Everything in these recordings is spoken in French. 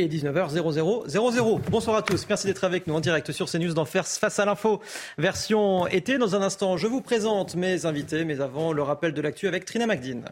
et 19h0000. Bonsoir à tous, merci d'être avec nous en direct sur CNews dans Face à l'info, version été. Dans un instant, je vous présente mes invités, mais avant, le rappel de l'actu avec Trina Magdine.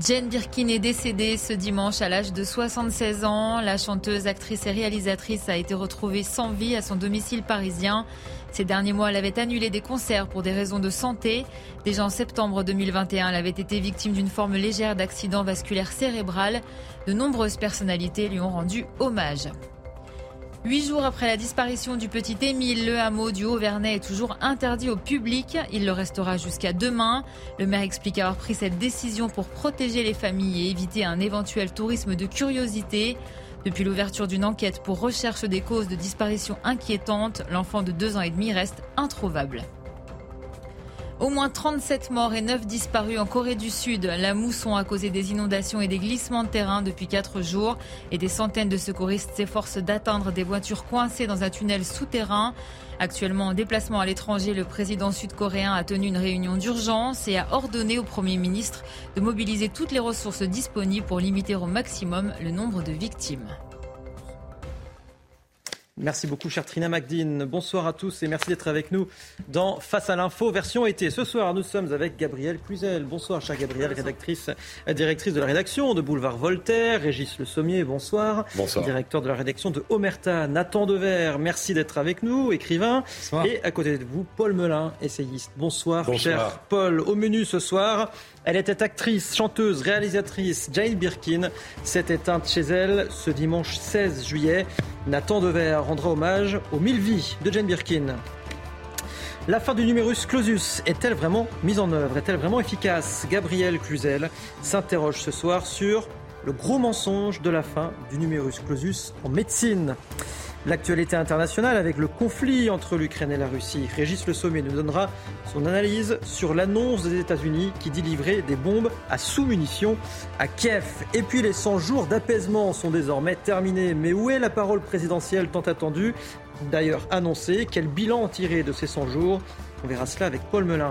Jane Birkin est décédée ce dimanche à l'âge de 76 ans. La chanteuse, actrice et réalisatrice a été retrouvée sans vie à son domicile parisien. Ces derniers mois, elle avait annulé des concerts pour des raisons de santé. Déjà en septembre 2021, elle avait été victime d'une forme légère d'accident vasculaire cérébral. De nombreuses personnalités lui ont rendu hommage. Huit jours après la disparition du petit Émile, le hameau du Haut-Vernay est toujours interdit au public. Il le restera jusqu'à demain. Le maire explique avoir pris cette décision pour protéger les familles et éviter un éventuel tourisme de curiosité. Depuis l'ouverture d'une enquête pour recherche des causes de disparition inquiétantes, l'enfant de deux ans et demi reste introuvable. Au moins 37 morts et 9 disparus en Corée du Sud. La mousson a causé des inondations et des glissements de terrain depuis 4 jours et des centaines de secouristes s'efforcent d'atteindre des voitures coincées dans un tunnel souterrain. Actuellement en déplacement à l'étranger, le président sud-coréen a tenu une réunion d'urgence et a ordonné au Premier ministre de mobiliser toutes les ressources disponibles pour limiter au maximum le nombre de victimes. Merci beaucoup, chère Trina Magdine. Bonsoir à tous et merci d'être avec nous dans Face à l'info, version été. Ce soir, nous sommes avec Gabrielle Cluzel. Bonsoir, chère Gabrielle, rédactrice, directrice de la rédaction de Boulevard Voltaire. Régis Le Sommier, bonsoir. Bonsoir. Directeur de la rédaction de Omerta. Nathan Dever, merci d'être avec nous, écrivain. Bonsoir. Et à côté de vous, Paul Melun, essayiste. Bonsoir, Bonsoir. cher Paul. Au menu ce soir, elle était actrice, chanteuse, réalisatrice. Jane Birkin s'est éteinte chez elle ce dimanche 16 juillet. Nathan Dever rendra hommage aux mille vies de Jane Birkin. La fin du numerus clausus est-elle vraiment mise en œuvre? Est-elle vraiment efficace? Gabriel Cluzel s'interroge ce soir sur le gros mensonge de la fin du numerus clausus en médecine. L'actualité internationale avec le conflit entre l'Ukraine et la Russie. Régis Le Sommet nous donnera son analyse sur l'annonce des États-Unis qui dit des bombes à sous-munitions à Kiev. Et puis les 100 jours d'apaisement sont désormais terminés. Mais où est la parole présidentielle tant attendue? D'ailleurs annoncée. Quel bilan tirer de ces 100 jours? On verra cela avec Paul Melun.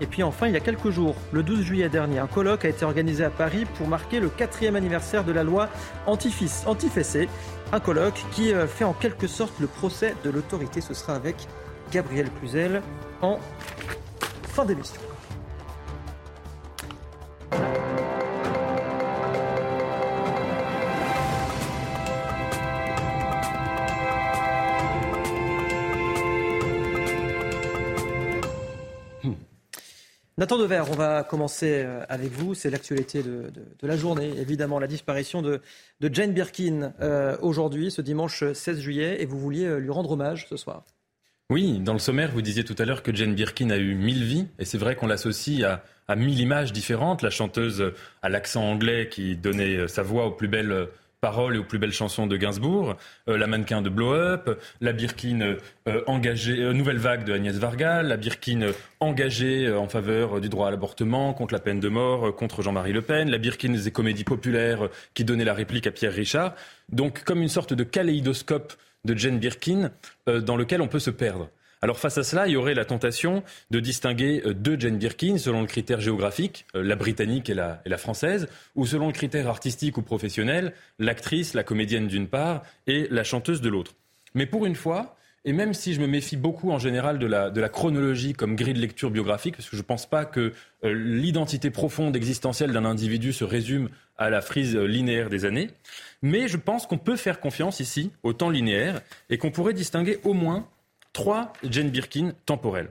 Et puis enfin, il y a quelques jours, le 12 juillet dernier, un colloque a été organisé à Paris pour marquer le quatrième anniversaire de la loi anti-fessée. Un colloque qui euh, fait en quelque sorte le procès de l'autorité. Ce sera avec Gabriel Cluzel en fin d'émission. Nathan Dever, on va commencer euh, avec vous. C'est l'actualité de, la journée, évidemment, la disparition de, de Jane Birkin euh, aujourd'hui, ce dimanche 16 juillet, et vous vouliez euh, lui rendre hommage ce soir. Oui, dans le sommaire, vous disiez tout à l'heure que Jane Birkin a eu mille vies, et c'est vrai qu'on l'associe à, à mille images différentes. La chanteuse à l'accent anglais qui donnait sa voix aux plus belles paroles et aux plus belles chansons de Gainsbourg, euh, la mannequin de Blow Up, la Birkin euh, engagée, euh, Nouvelle Vague de Agnès Varga, la Birkin engagée en faveur du droit à l'avortement, contre la peine de mort, contre Jean-Marie Le Pen, la Birkin des comédies populaires qui donnait la réplique à Pierre Richard. Donc comme une sorte de kaléidoscope de Jane Birkin dans lequel on peut se perdre. Alors face à cela, il y aurait la tentation de distinguer deux Jane Birkin selon le critère géographique, la britannique et la, française, ou selon le critère artistique ou professionnel, l'actrice, la comédienne d'une part et la chanteuse de l'autre. Mais pour une fois, et même si je me méfie beaucoup en général de la, de la chronologie comme grille de lecture biographique, parce que je ne pense pas que euh, l'identité profonde existentielle d'un individu se résume à la frise linéaire des années, mais je pense qu'on peut faire confiance ici au temps linéaire et qu'on pourrait distinguer au moins trois Jane Birkin temporelles.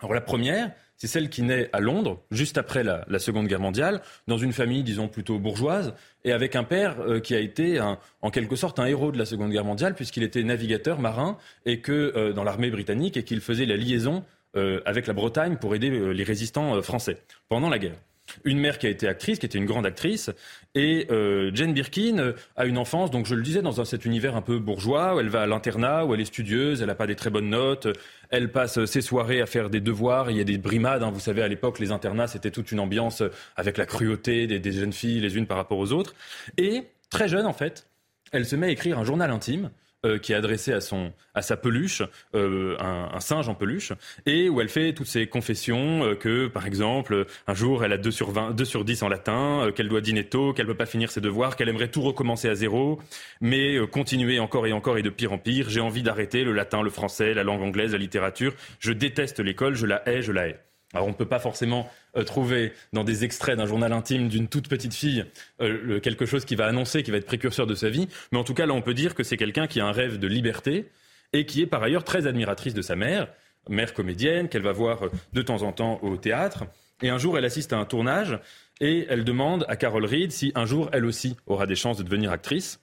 Alors la première, c'est celle qui naît à Londres, juste après la, Seconde Guerre mondiale, dans une famille, disons, plutôt bourgeoise, et avec un père euh, qui a été, en quelque sorte, un héros de la Seconde Guerre mondiale, puisqu'il était navigateur marin, et que euh, dans l'armée britannique, et qu'il faisait la liaison euh, avec la Bretagne pour aider les résistants français pendant la guerre une mère qui a été actrice, qui était une grande actrice, et euh, Jane Birkin a une enfance, donc je le disais, dans cet univers un peu bourgeois, où elle va à l'internat, où elle est studieuse, elle n'a pas des très bonnes notes, elle passe ses soirées à faire des devoirs, il y a des brimades, hein, vous savez, à l'époque, les internats, c'était toute une ambiance avec la cruauté des jeunes filles les unes par rapport aux autres, et très jeune, en fait, elle se met à écrire un journal intime, euh, qui est adressée à, son, à sa peluche, euh, un, singe en peluche, et où elle fait toutes ses confessions que, par exemple, un jour, elle a 2 sur, 20, 2 sur 10 en latin, qu'elle doit dîner tôt, qu'elle ne peut pas finir ses devoirs, qu'elle aimerait tout recommencer à zéro, mais continuer encore et encore et de pire en pire. J'ai envie d'arrêter le latin, le français, la langue anglaise, la littérature. Je déteste l'école, je la hais, je la hais. Alors on ne peut pas forcément euh, trouver dans des extraits d'un journal intime d'une toute petite fille euh, quelque chose qui va annoncer, qui va être précurseur de sa vie, mais en tout cas là on peut dire que c'est quelqu'un qui a un rêve de liberté et qui est par ailleurs très admiratrice de sa mère, mère comédienne, qu'elle va voir euh, de temps en temps au théâtre. Et un jour elle assiste à un tournage et elle demande à Carol Reed si un jour elle aussi aura des chances de devenir actrice.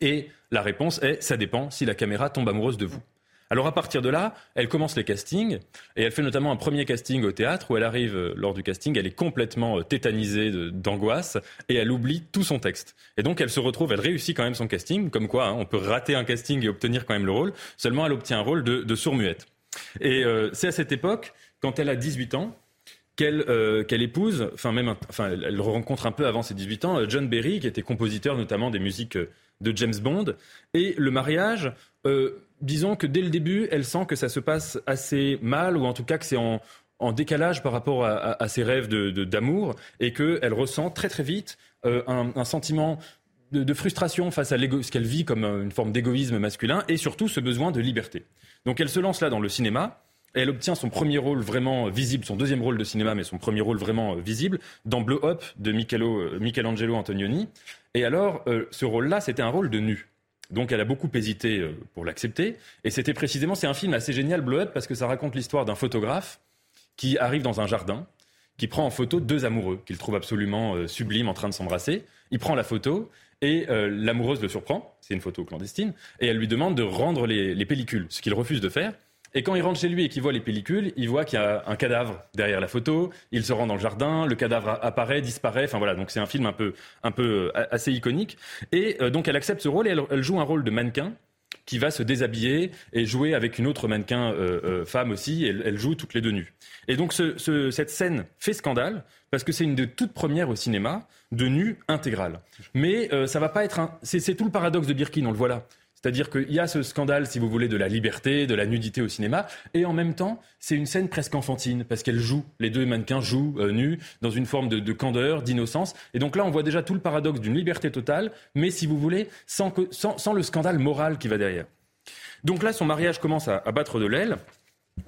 Et la réponse est ça dépend si la caméra tombe amoureuse de vous. Alors à partir de là, elle commence les castings et elle fait notamment un premier casting au théâtre où elle arrive euh, lors du casting, elle est complètement euh, tétanisée d'angoisse et elle oublie tout son texte. Et donc elle se retrouve, elle réussit quand même son casting, comme quoi hein, on peut rater un casting et obtenir quand même le rôle. Seulement elle obtient un rôle de, sourd-muette. Et euh, c'est à cette époque, quand elle a 18 ans, qu'elle épouse, enfin même, enfin elle, rencontre un peu avant ses 18 ans, John Berry, qui était compositeur notamment des musiques de James Bond. Et le mariage, disons que dès le début, elle sent que ça se passe assez mal, ou en tout cas que c'est en, décalage par rapport à, ses rêves d'amour, et qu'elle ressent très très vite euh, un, sentiment de, frustration face à ce qu'elle vit comme une forme d'égoïsme masculin, et surtout ce besoin de liberté. Donc elle se lance là dans le cinéma. Elle obtient son premier rôle vraiment visible, son deuxième rôle de cinéma, mais son premier rôle vraiment visible, dans Blow Up de Michelangelo Antonioni. Et alors, euh, ce rôle-là, c'était un rôle de nu. Donc elle a beaucoup hésité euh, pour l'accepter. Et c'était précisément, c'est un film assez génial, Up, parce que ça raconte l'histoire d'un photographe qui arrive dans un jardin, qui prend en photo deux amoureux qu'il trouve absolument euh, sublimes en train de s'embrasser. Il prend la photo et euh, l'amoureuse le surprend, c'est une photo clandestine, et elle lui demande de rendre les pellicules, ce qu'il refuse de faire. Et quand il rentre chez lui et qu'il voit les pellicules, il voit qu'il y a un cadavre derrière la photo. Il se rend dans le jardin, le cadavre apparaît, disparaît. Enfin voilà, donc c'est un film un peu, un peu euh, assez iconique. Et euh, donc elle accepte ce rôle et elle, joue un rôle de mannequin qui va se déshabiller et jouer avec une autre mannequin euh, femme aussi. Elle, joue toutes les deux nues. Et donc ce, cette scène fait scandale parce que c'est une des toutes premières au cinéma de nu intégrale. Mais ça va pas être un... C'est tout le paradoxe de Birkin, on le voit là. C'est-à-dire qu'il y a ce scandale, si vous voulez, de la liberté, de la nudité au cinéma, et en même temps, c'est une scène presque enfantine, parce qu'elle joue, les deux mannequins jouent euh, nus, dans une forme de, candeur, d'innocence. Et donc là, on voit déjà tout le paradoxe d'une liberté totale, mais si vous voulez, sans, le scandale moral qui va derrière. Donc là, son mariage commence à, à battre de l'aile.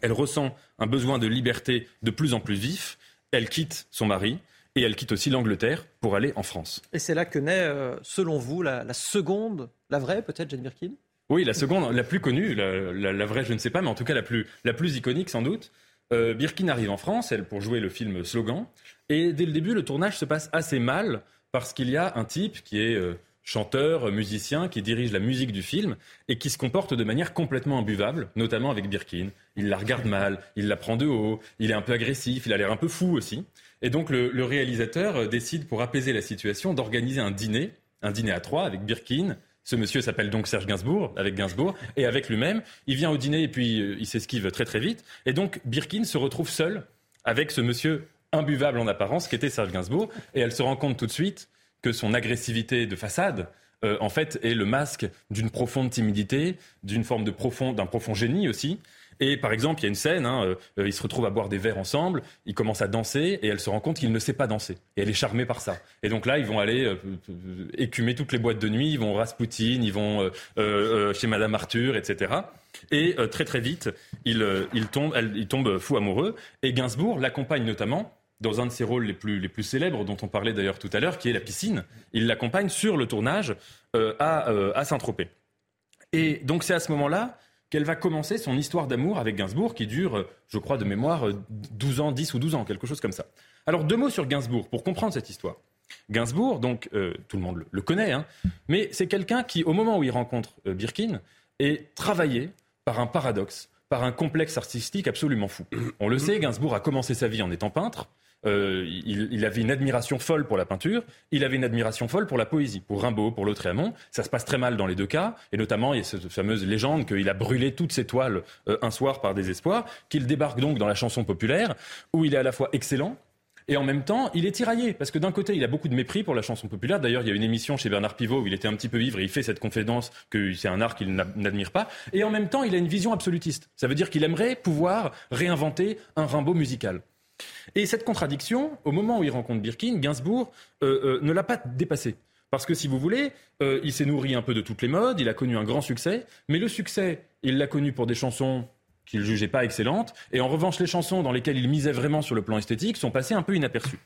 Elle ressent un besoin de liberté de plus en plus vif. Elle quitte son mari. Et elle quitte aussi l'Angleterre pour aller en France. Et c'est là que naît, euh, selon vous, la, seconde, la vraie peut-être, Jane Birkin? Oui, la seconde, la plus connue, la, vraie je ne sais pas, mais en tout cas la plus, la plus iconique sans doute. Euh, Birkin arrive en France, elle, pour jouer le film Slogan. Et dès le début, le tournage se passe assez mal parce qu'il y a un type qui est... Euh, chanteur, musicien, qui dirige la musique du film et qui se comporte de manière complètement imbuvable, notamment avec Birkin. Il la regarde mal, il la prend de haut, il est un peu agressif, il a l'air un peu fou aussi. Et donc le, réalisateur euh, décide, pour apaiser la situation, d'organiser un dîner, un dîner à trois avec Birkin. Ce monsieur s'appelle donc Serge Gainsbourg, avec Gainsbourg, et avec lui-même. Il vient au dîner et puis euh, il s'esquive très très vite. Et donc Birkin se retrouve seul avec ce monsieur imbuvable en apparence qui était Serge Gainsbourg. Et elle se rend compte tout de suite que son agressivité de façade, euh, en fait, est le masque d'une profonde timidité, d'une forme de profond, d'un profond génie aussi. Et par exemple, il y a une scène, hein, euh, ils se retrouvent à boire des verres ensemble, ils commencent à danser et elle se rend compte qu'il ne sait pas danser. Et elle est charmée par ça. Et donc là, ils vont aller euh, écumer toutes les boîtes de nuit, ils vont Rasputin, ils vont chez Madame Arthur, etc. Et très très vite, il, il, tombe, elle, tombe fou amoureux. Et Gainsbourg l'accompagne notamment dans un de ses rôles les plus, célèbres, dont on parlait d'ailleurs tout à l'heure, qui est la piscine. Il l'accompagne sur le tournage euh, à, euh, à Saint-Tropez. Et donc c'est à ce moment-là qu'elle va commencer son histoire d'amour avec Gainsbourg, qui dure, je crois, de mémoire, 12 ans, 10 ou 12 ans, quelque chose comme ça. Alors deux mots sur Gainsbourg, pour comprendre cette histoire. Gainsbourg, donc euh, tout le monde le, connaît, hein, mais c'est quelqu'un qui, au moment où il rencontre Birkin, est travaillé par un paradoxe, par un complexe artistique absolument fou. On le sait, Gainsbourg a commencé sa vie en étant peintre, euh, il, avait une admiration folle pour la peinture, il avait une admiration folle pour la poésie, pour Rimbaud, pour Lautréamont. Ça se passe très mal dans les deux cas, et notamment il y a cette fameuse légende qu'il a brûlé toutes ses toiles euh, un soir par désespoir, qu'il débarque donc dans la chanson populaire, où il est à la fois excellent, Et en même temps, il est tiraillé, parce que d'un côté, il a beaucoup de mépris pour la chanson populaire. D'ailleurs, il y a une émission chez Bernard Pivot où il était un petit peu ivre et il fait cette confidence que c'est un art qu'il n'admire pas. Et en même temps, il a une vision absolutiste. Ça veut dire qu'il aimerait pouvoir réinventer un Rimbaud musical. Et cette contradiction, au moment où il rencontre Birkin, Gainsbourg euh, euh, ne l'a pas dépassé. Parce que si vous voulez, euh, il s'est nourri un peu de toutes les modes, il a connu un grand succès, mais le succès, il l'a connu pour des chansons qu'il jugeait pas excellentes, et en revanche, les chansons dans lesquelles il misait vraiment sur le plan esthétique sont passées un peu inaperçues.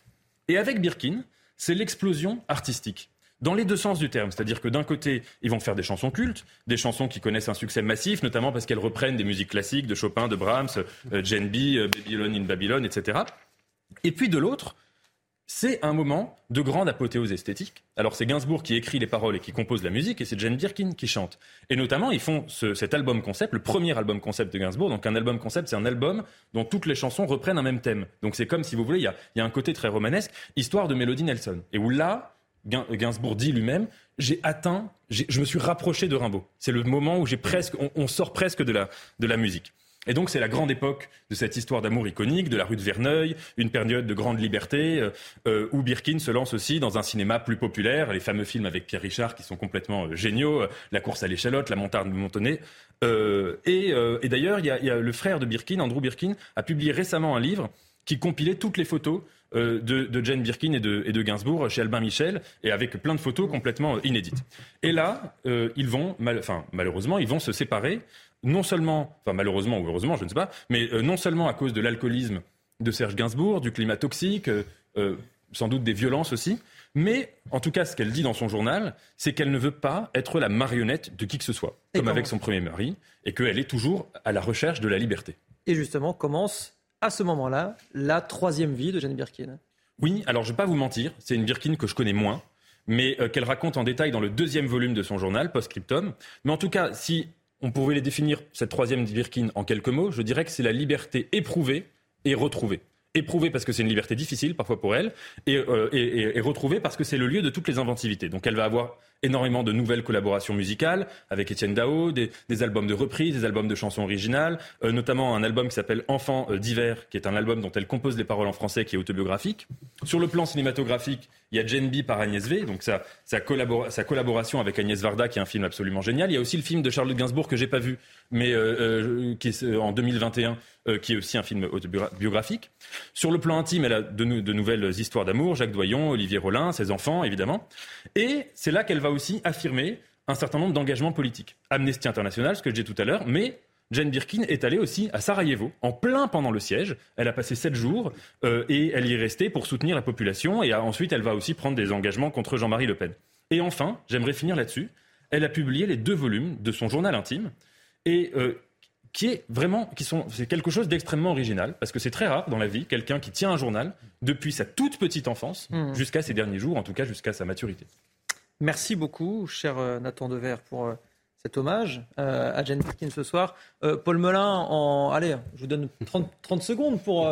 Et avec Birkin, c'est l'explosion artistique dans les deux sens du terme. C'est-à-dire que d'un côté, ils vont faire des chansons cultes, des chansons qui connaissent un succès massif, notamment parce qu'elles reprennent des musiques classiques de Chopin, de Brahms, euh, Jane B, euh, Babylon in Babylon, etc. Et puis de l'autre, c'est un moment de grande apothéose esthétique. Alors c'est Gainsbourg qui écrit les paroles et qui compose la musique, et c'est Jane Birkin qui chante. Et notamment, ils font cet album concept, le premier album concept de Gainsbourg. Donc un album concept, c'est un album dont toutes les chansons reprennent un même thème. Donc c'est comme, si vous voulez, il y a, un côté très romanesque, histoire de Mélodie Nelson. Et où là, Gainsbourg dit lui-même, j'ai atteint, je me suis rapproché de Rimbaud. C'est le moment où j'ai presque, on, sort presque de la, de la musique. Et donc c'est la grande époque de cette histoire d'amour iconique, de la rue de Verneuil, une période de grande liberté, euh, euh, où Birkin se lance aussi dans un cinéma plus populaire, les fameux films avec Pierre Richard qui sont complètement euh, géniaux, La course à l'échalote, La montagne de Montonnet. et, d'ailleurs, il y, a le frère de Birkin, Andrew Birkin, a publié récemment un livre qui compilait toutes les photos euh, de, Jane Birkin et de, Gainsbourg chez Albin Michel, et avec plein de photos complètement inédites. Et là, euh, ils vont, enfin, malheureusement, ils vont se séparer, non seulement, enfin malheureusement ou heureusement, je ne sais pas, mais euh, non seulement à cause de l'alcoolisme de Serge Gainsbourg, du climat toxique, sans doute des violences aussi, mais en tout cas, ce qu'elle dit dans son journal, c'est qu'elle ne veut pas être la marionnette de qui que ce soit, comme avec son premier mari, et qu'elle est toujours à la recherche de la liberté. Et justement, commence à ce moment-là la troisième vie de Jane Birkin. Oui, alors je ne vais pas vous mentir, c'est une Birkin que je connais moins, mais euh, qu'elle raconte en détail dans le deuxième volume de son journal, Postscriptum. Mais en tout cas, si on pouvait les définir, cette troisième Birkin, en quelques mots, je dirais que c'est la liberté éprouvée et retrouvée éprouvée parce que c'est une liberté difficile parfois pour elle, et, euh, et, retrouvée parce que c'est le lieu de toutes les inventivités. Donc elle va avoir énormément de nouvelles collaborations musicales avec Étienne Dao, des, albums de reprises, des albums de chansons originales, euh, notamment un album qui s'appelle Enfants euh, d'hiver, qui est un album dont elle compose les paroles en français, qui est autobiographique. Sur le plan cinématographique, il y a Jane B par Agnès V, donc sa, sa, sa, collaboration avec Agnès Varda, qui est un film absolument génial. Il y a aussi le film de Charlotte Gainsbourg que j'ai pas vu, mais euh, qui est en 2021, qui est aussi un film autobiographique. Sur le plan intime, elle a de, de nouvelles histoires d'amour, Jacques Doyon, Olivier Rollin, ses enfants, évidemment. Et c'est là qu'elle va aussi affirmer un certain nombre d'engagements politiques. Amnesty International, ce que j'ai dit tout à l'heure, mais Jane Birkin est allée aussi à Sarajevo, en plein pendant le siège. Elle a passé sept jours euh, et elle y est restée pour soutenir la population. Et ensuite, elle va aussi prendre des engagements contre Jean-Marie Le Pen. Et enfin, j'aimerais finir là-dessus. Elle a publié les deux volumes de son journal intime et euh, qui est vraiment, qui sont, c'est quelque chose d'extrêmement original parce que c'est très rare dans la vie quelqu'un qui tient un journal depuis sa toute petite enfance mmh. jusqu'à ses derniers jours, en tout cas jusqu'à sa maturité. Merci beaucoup, cher euh, Nathan Dever, pour euh, cet hommage euh, à Jane Birkin ce soir. Paul Melun, allez, je vous donne 30, 30 secondes pour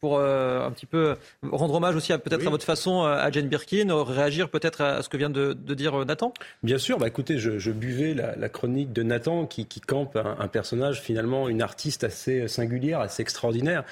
pour euh, un petit peu rendre hommage aussi peut-être à votre façon euh, à Jane Birkin, réagir peut-être à ce que vient de, dire euh, Nathan? Bien sûr, bah écoutez, je, buvais la, chronique de Nathan qui, campe un, personnage finalement, une artiste assez singulière, assez extraordinaire,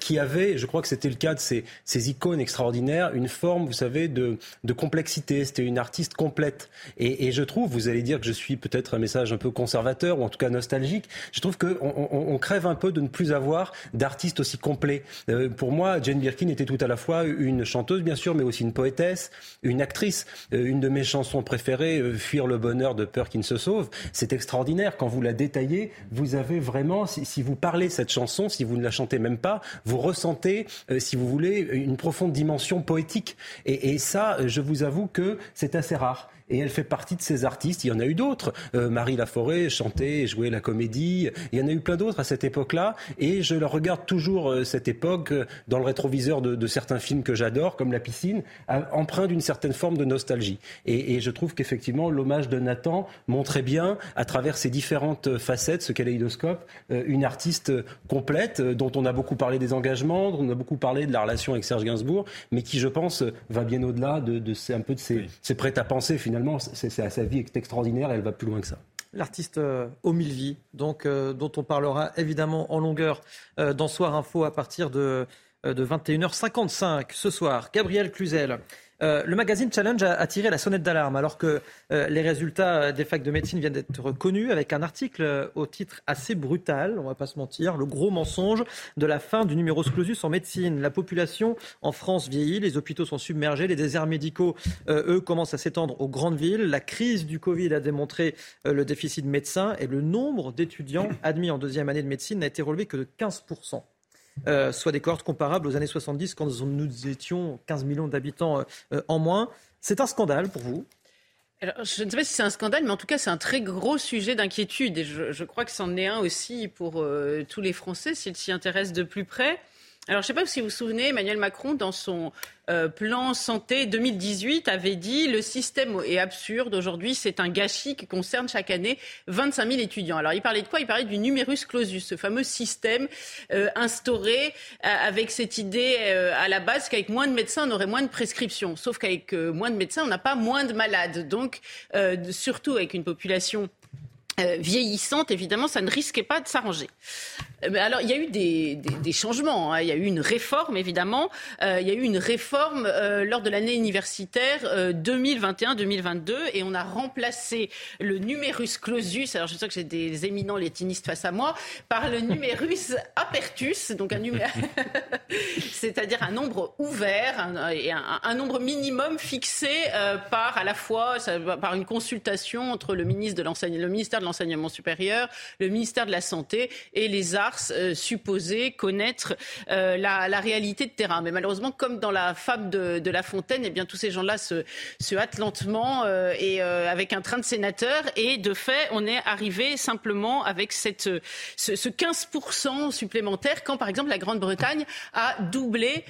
qui avait, je crois que c'était le cas de ces, ces, icônes extraordinaires, une forme, vous savez, de, de complexité. C'était une artiste complète. Et, je trouve, vous allez dire que je suis peut-être un message un peu conservateur ou en tout cas nostalgique, je trouve qu'on on, crève un peu de ne plus avoir d'artistes aussi complets. Euh, pour moi, Jane Birkin était tout à la fois une chanteuse, bien sûr, mais aussi une poétesse, une actrice. Euh, une de mes chansons préférées, euh, Fuir le bonheur de peur qu'il ne se sauve, c'est extraordinaire. Quand vous la détaillez, vous avez vraiment, si, vous parlez cette chanson, si vous ne la chantez même pas, vous ressentez, si vous voulez, une profonde dimension poétique. et ça, je vous avoue que c'est assez rare et elle fait partie de ces artistes. Il y en a eu d'autres. Euh, Marie Laforêt chantait jouait la comédie. Il y en a eu plein d'autres à cette époque-là. Et je la regarde toujours, euh, cette époque, euh, dans le rétroviseur de, certains films que j'adore, comme La piscine, empreint d'une certaine forme de nostalgie. Et, je trouve qu'effectivement, l'hommage de Nathan montrait bien, à travers ses différentes facettes, ce kaléidoscope, une artiste complète, dont on a beaucoup parlé des engagements, dont on a beaucoup parlé de la relation avec Serge Gainsbourg, mais qui, je pense, va bien au-delà de, de, un peu de ses, ses prêts à penser, finalement finalement, c'est, sa vie est extraordinaire et elle va plus loin que ça l'artiste euh, vies, donc, euh, dont on parlera évidemment en longueur euh, dans Soir Info à partir de de 21h55 ce soir. Gabriel Cluzel. Euh, le magazine Challenge a, tiré la sonnette d'alarme alors que euh, les résultats des facs de médecine viennent d'être connus avec un article euh, au titre assez brutal, on va pas se mentir, le gros mensonge de la fin du numerus clausus en médecine. La population en France vieillit, les hôpitaux sont submergés, les déserts médicaux, eux, commencent à s'étendre aux grandes villes. La crise du Covid a démontré le déficit de médecins et le nombre d'étudiants admis en deuxième année de médecine n'a été relevé que de 15 euh, soit des cohortes comparables aux années 70 quand nous étions 15 millions d'habitants euh, en moins. C'est un scandale pour vous? Alors, je ne sais pas si c'est un scandale, mais en tout cas, c'est un très gros sujet d'inquiétude. Et je, crois que c'en est un aussi pour euh, tous les Français s'ils s'y intéressent de plus près. Alors, je ne sais pas si vous vous souvenez, Emmanuel Macron, dans son euh, plan santé 2018, avait dit le système est absurde. Aujourd'hui, c'est un gâchis qui concerne chaque année 25 000 étudiants. Alors, il parlait de quoi? Il parlait du numerus clausus, ce fameux système euh, instauré euh, avec cette idée à la base qu'avec moins de médecins, on aurait moins de prescriptions. Sauf qu'avec moins de médecins, on n'a pas moins de malades. Donc, surtout avec une population vieillissante, évidemment, ça ne risquait pas de s'arranger. Euh, alors, il y a eu des, changements. Hein. Il y a eu une réforme, évidemment. Euh, il y a eu une réforme euh, lors de l'année universitaire 2021-2022 et on a remplacé le numerus clausus. Alors, je sais que j'ai des éminents latinistes face à moi par le numerus apertus, donc un numéro, c'est-à-dire un nombre ouvert un, et un, nombre minimum fixé par à la fois par une consultation entre le ministre de le ministère de l'enseignement supérieur, le ministère de la santé et les arts euh, supposer connaître euh, la, réalité de terrain. Mais malheureusement, comme dans la fable de, La Fontaine, eh bien, tous ces gens-là se, hâtent lentement euh, et avec un train de sénateurs. Et de fait, on est arrivé simplement avec cette, ce, 15% supplémentaire quand, par exemple, la Grande-Bretagne a doublé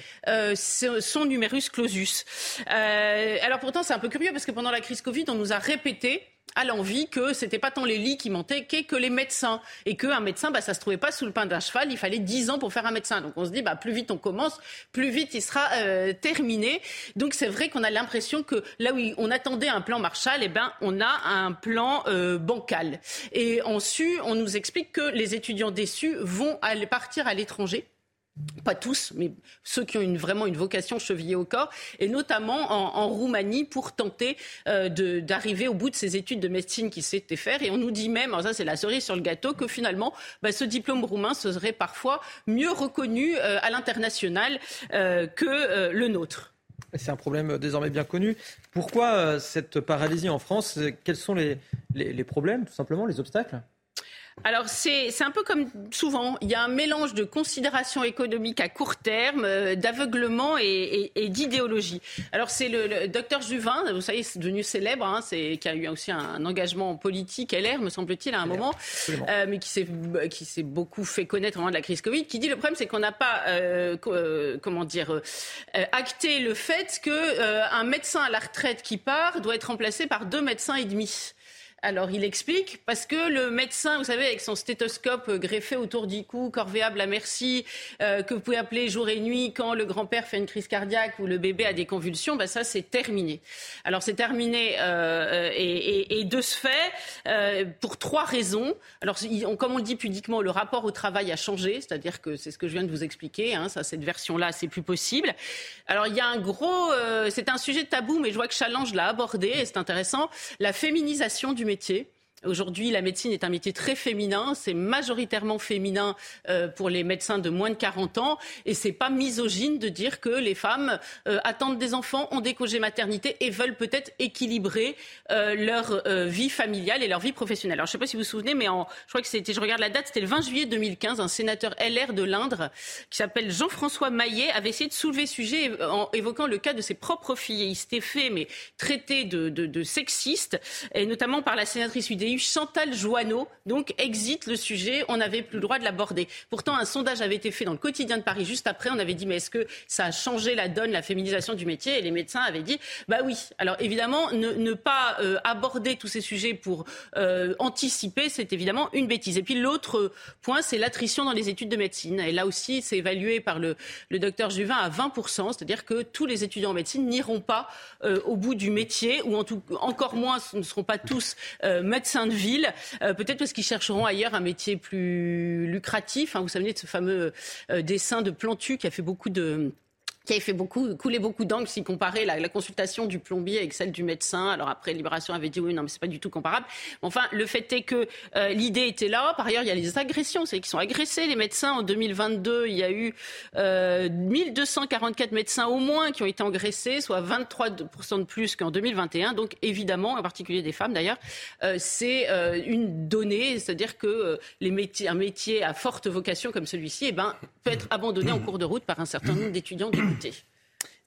son numerus clausus. alors pourtant, c'est un peu curieux parce que pendant la crise Covid, on nous a répété à l'envie que c'était pas tant les lits qui manquaient que les médecins. Et qu'un médecin bah ça se trouvait pas sous le pain d'un cheval il fallait 10 ans pour faire un médecin. Donc on se dit bah plus vite on commence plus vite il sera euh, terminé. Donc c'est vrai qu'on a l'impression que là où on attendait un plan Marshall eh ben on a un plan euh, bancal. Et en su on nous explique que les étudiants déçus vont aller partir à l'étranger pas tous, mais ceux qui ont vraiment une vocation chevillée au corps, et notamment en, Roumanie pour tenter euh, d'arriver au bout de ces études de médecine qui s'étaient faire. Et on nous dit même, ça c'est la cerise sur le gâteau, que finalement bah, ce diplôme roumain serait parfois mieux reconnu euh, à l'international euh, que le nôtre. C'est un problème désormais bien connu. Pourquoi cette paralysie en France? Quels sont les problèmes, tout simplement, les obstacles? Alors c'est un peu comme souvent, il y a un mélange de considérations économiques à court terme, euh, d'aveuglement et, d'idéologie. Alors c'est le, docteur Juvin, vous savez, c'est devenu célèbre, hein, c'est qui a eu aussi un, engagement politique LR, me semble-t-il, à un moment, euh, mais qui s'est qui s'est beaucoup fait connaître au moment de la crise Covid, qui dit le problème c'est qu'on n'a pas, euh, comment dire, acté le fait que un médecin à la retraite qui part doit être remplacé par deux médecins et demi. Alors il explique parce que le médecin, vous savez, avec son stéthoscope greffé autour du cou, corvéable à merci, euh, que vous pouvez appeler jour et nuit quand le grand-père fait une crise cardiaque ou le bébé a des convulsions, bah ça c'est terminé. Alors c'est terminé euh, et, de ce fait euh, pour trois raisons. Alors comme on le dit pudiquement, le rapport au travail a changé, c'est-à-dire que c'est ce que je viens de vous expliquer. Hein, ça, cette version-là, c'est plus possible. Alors il y a un gros, c'est un sujet tabou, mais je vois que Challenge l'a abordé et c'est intéressant. La féminisation du métier métier. Aujourd'hui, la médecine est un métier très féminin. C'est majoritairement féminin euh, pour les médecins de moins de 40 ans. Et c'est pas misogyne de dire que les femmes euh, attendent des enfants, ont des congés maternité et veulent peut-être équilibrer euh, leur vie familiale et leur vie professionnelle. Alors, je sais pas si vous vous souvenez, mais je crois que c'était, je regarde la date, c'était le 20 juillet 2015, un sénateur LR de l'Indre qui s'appelle Jean-François Maillet avait essayé de soulever ce sujet en évoquant le cas de ses propres filles. Et il s'était fait, mais traité de, sexiste, et notamment par la sénatrice UDI Chantal Joanneau, donc exit le sujet, on n'avait plus le droit de l'aborder. Pourtant, un sondage avait été fait dans le quotidien de Paris juste après, on avait dit mais est-ce que ça a changé la donne, la féminisation du métier? Et les médecins avaient dit bah oui. Alors évidemment, ne, pas euh, aborder tous ces sujets pour euh, anticiper, c'est évidemment une bêtise. Et puis l'autre point, c'est l'attrition dans les études de médecine. Et là aussi, c'est évalué par le, docteur Juvin à 20%, c'est-à-dire que tous les étudiants en médecine n'iront pas euh, au bout du métier, ou en tout, encore moins, ne seront pas tous médecins de ville, peut-être parce qu'ils chercheront ailleurs un métier plus lucratif. Hein, vous savez de ce fameux dessin de Plantu qui a fait beaucoup de qui avait fait beaucoup, couler beaucoup d'angles si comparer la, consultation du plombier avec celle du médecin. Alors après, Libération avait dit oui, non, mais c'est pas du tout comparable. Enfin, le fait est que euh, l'idée était là. Par ailleurs, il y a les agressions, c'est qu'ils sont agressés les médecins. En 2022, il y a eu euh, 1244 médecins au moins qui ont été agressés, soit 23% de plus qu'en 2021. Donc évidemment, en particulier des femmes d'ailleurs, euh, c'est euh, une donnée, c'est-à-dire que euh, les métiers, un métier à forte vocation comme celui-ci, eh ben, peut être abandonné en cours de route par un certain nombre d'étudiants richtig.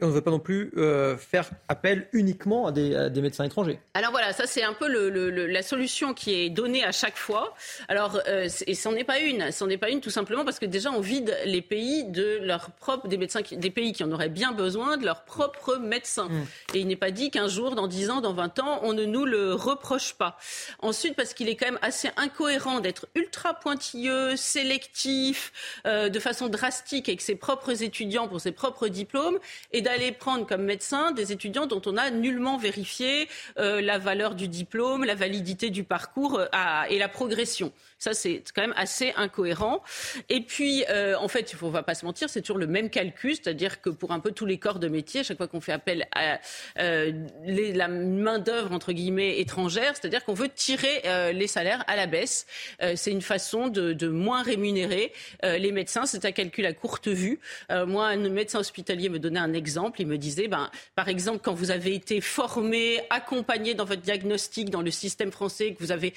Et on ne veut pas non plus euh, faire appel uniquement à des, médecins étrangers. Alors voilà, ça c'est un peu la solution qui est donnée à chaque fois. Alors, euh, et c'en est pas une, c'en est pas une tout simplement parce que déjà on vide les pays de leur propre, des médecins, des pays qui en auraient bien besoin de leurs propres médecins. Mm. Et il n'est pas dit qu'un jour, dans 10 ans, dans 20 ans, on ne nous le reproche pas. Ensuite, parce qu'il est quand même assez incohérent d'être ultra pointilleux, sélectif, euh, de façon drastique avec ses propres étudiants pour ses propres diplômes et d'aller prendre comme médecin des étudiants dont on a nullement vérifié euh, la valeur du diplôme, la validité du parcours euh, et la progression. Ça, c'est quand même assez incohérent. Et puis, euh, en fait, il ne va pas se mentir, c'est toujours le même calcul, c'est-à-dire que pour un peu tous les corps de métier, chaque fois qu'on fait appel à euh, la main-d'œuvre, entre guillemets, étrangère, c'est-à-dire qu'on veut tirer euh, les salaires à la baisse. C'est une façon de, de moins rémunérer les médecins. C'est un calcul à courte vue. moi, un médecin hospitalier me donnait un exemple. Il me disait, ben, par exemple, quand vous avez été formé, accompagné dans votre diagnostic dans le système français, que vous avez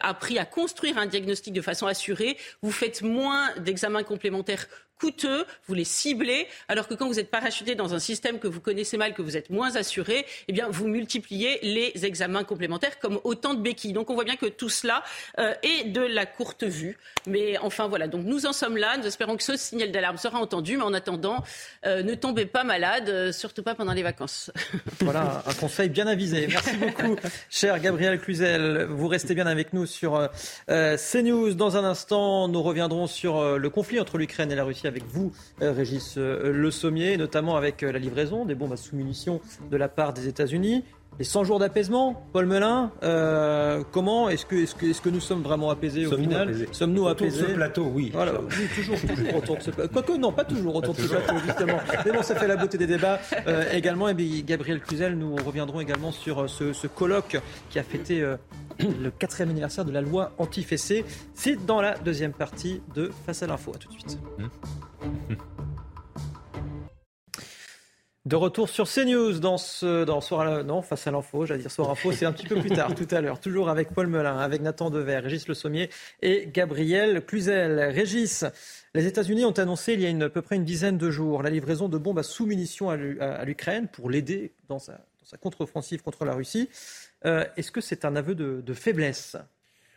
appris à construire un diagnostic, de façon assurée, vous faites moins d'examens complémentaires coûteux, vous les ciblez, alors que quand vous êtes parachuté dans un système que vous connaissez mal, que vous êtes moins assuré, eh bien vous multipliez les examens complémentaires comme autant de béquilles. Donc on voit bien que tout cela euh, est de la courte vue. Mais enfin voilà, donc nous en sommes là, nous espérons que ce signal d'alarme sera entendu, mais en attendant, euh, ne tombez pas malade, euh, surtout pas pendant les vacances. Voilà, un conseil bien avisé. Merci beaucoup, cher Gabriel Cluzel. Vous restez bien avec nous sur CNews. Dans un instant, nous reviendrons sur le conflit entre l'Ukraine et la Russie avec vous, euh, Régis euh, Le Sommier, notamment avec euh, la livraison des bombes à sous-munitions de la part des États-Unis. Les 100 jours d'apaisement, Paul Melun, comment est-ce que, est que, est que nous sommes vraiment apaisés au final Sommes-nous apaisés Autour de ce plateau, oui. Voilà, oui, toujours, toujours autour de ce plateau. Quoique, non, pas toujours autour de ce plateau, justement. Mais bon, ça fait la beauté des débats. également, et bien, Gabriel Cluzel, nous reviendrons également sur ce, ce colloque qui a fêté le quatrième anniversaire de la loi anti-fessée. C'est dans la deuxième partie de Face à l'info. À tout de suite. De retour sur CNews dans ce dans soir non face à l'info, j'allais dire soir info, c'est un petit peu plus tard tout à l'heure, toujours avec Paul Melun, avec Nathan Dever, Régis Le Sommier et Gabriel Cluzel. Régis, les États-Unis ont annoncé il y a une, à peu près une dizaine de jours la livraison de bombes à sous-munitions à l'Ukraine pour l'aider dans sa, contre-offensive contre la Russie. Euh, est-ce que c'est un aveu de, faiblesse?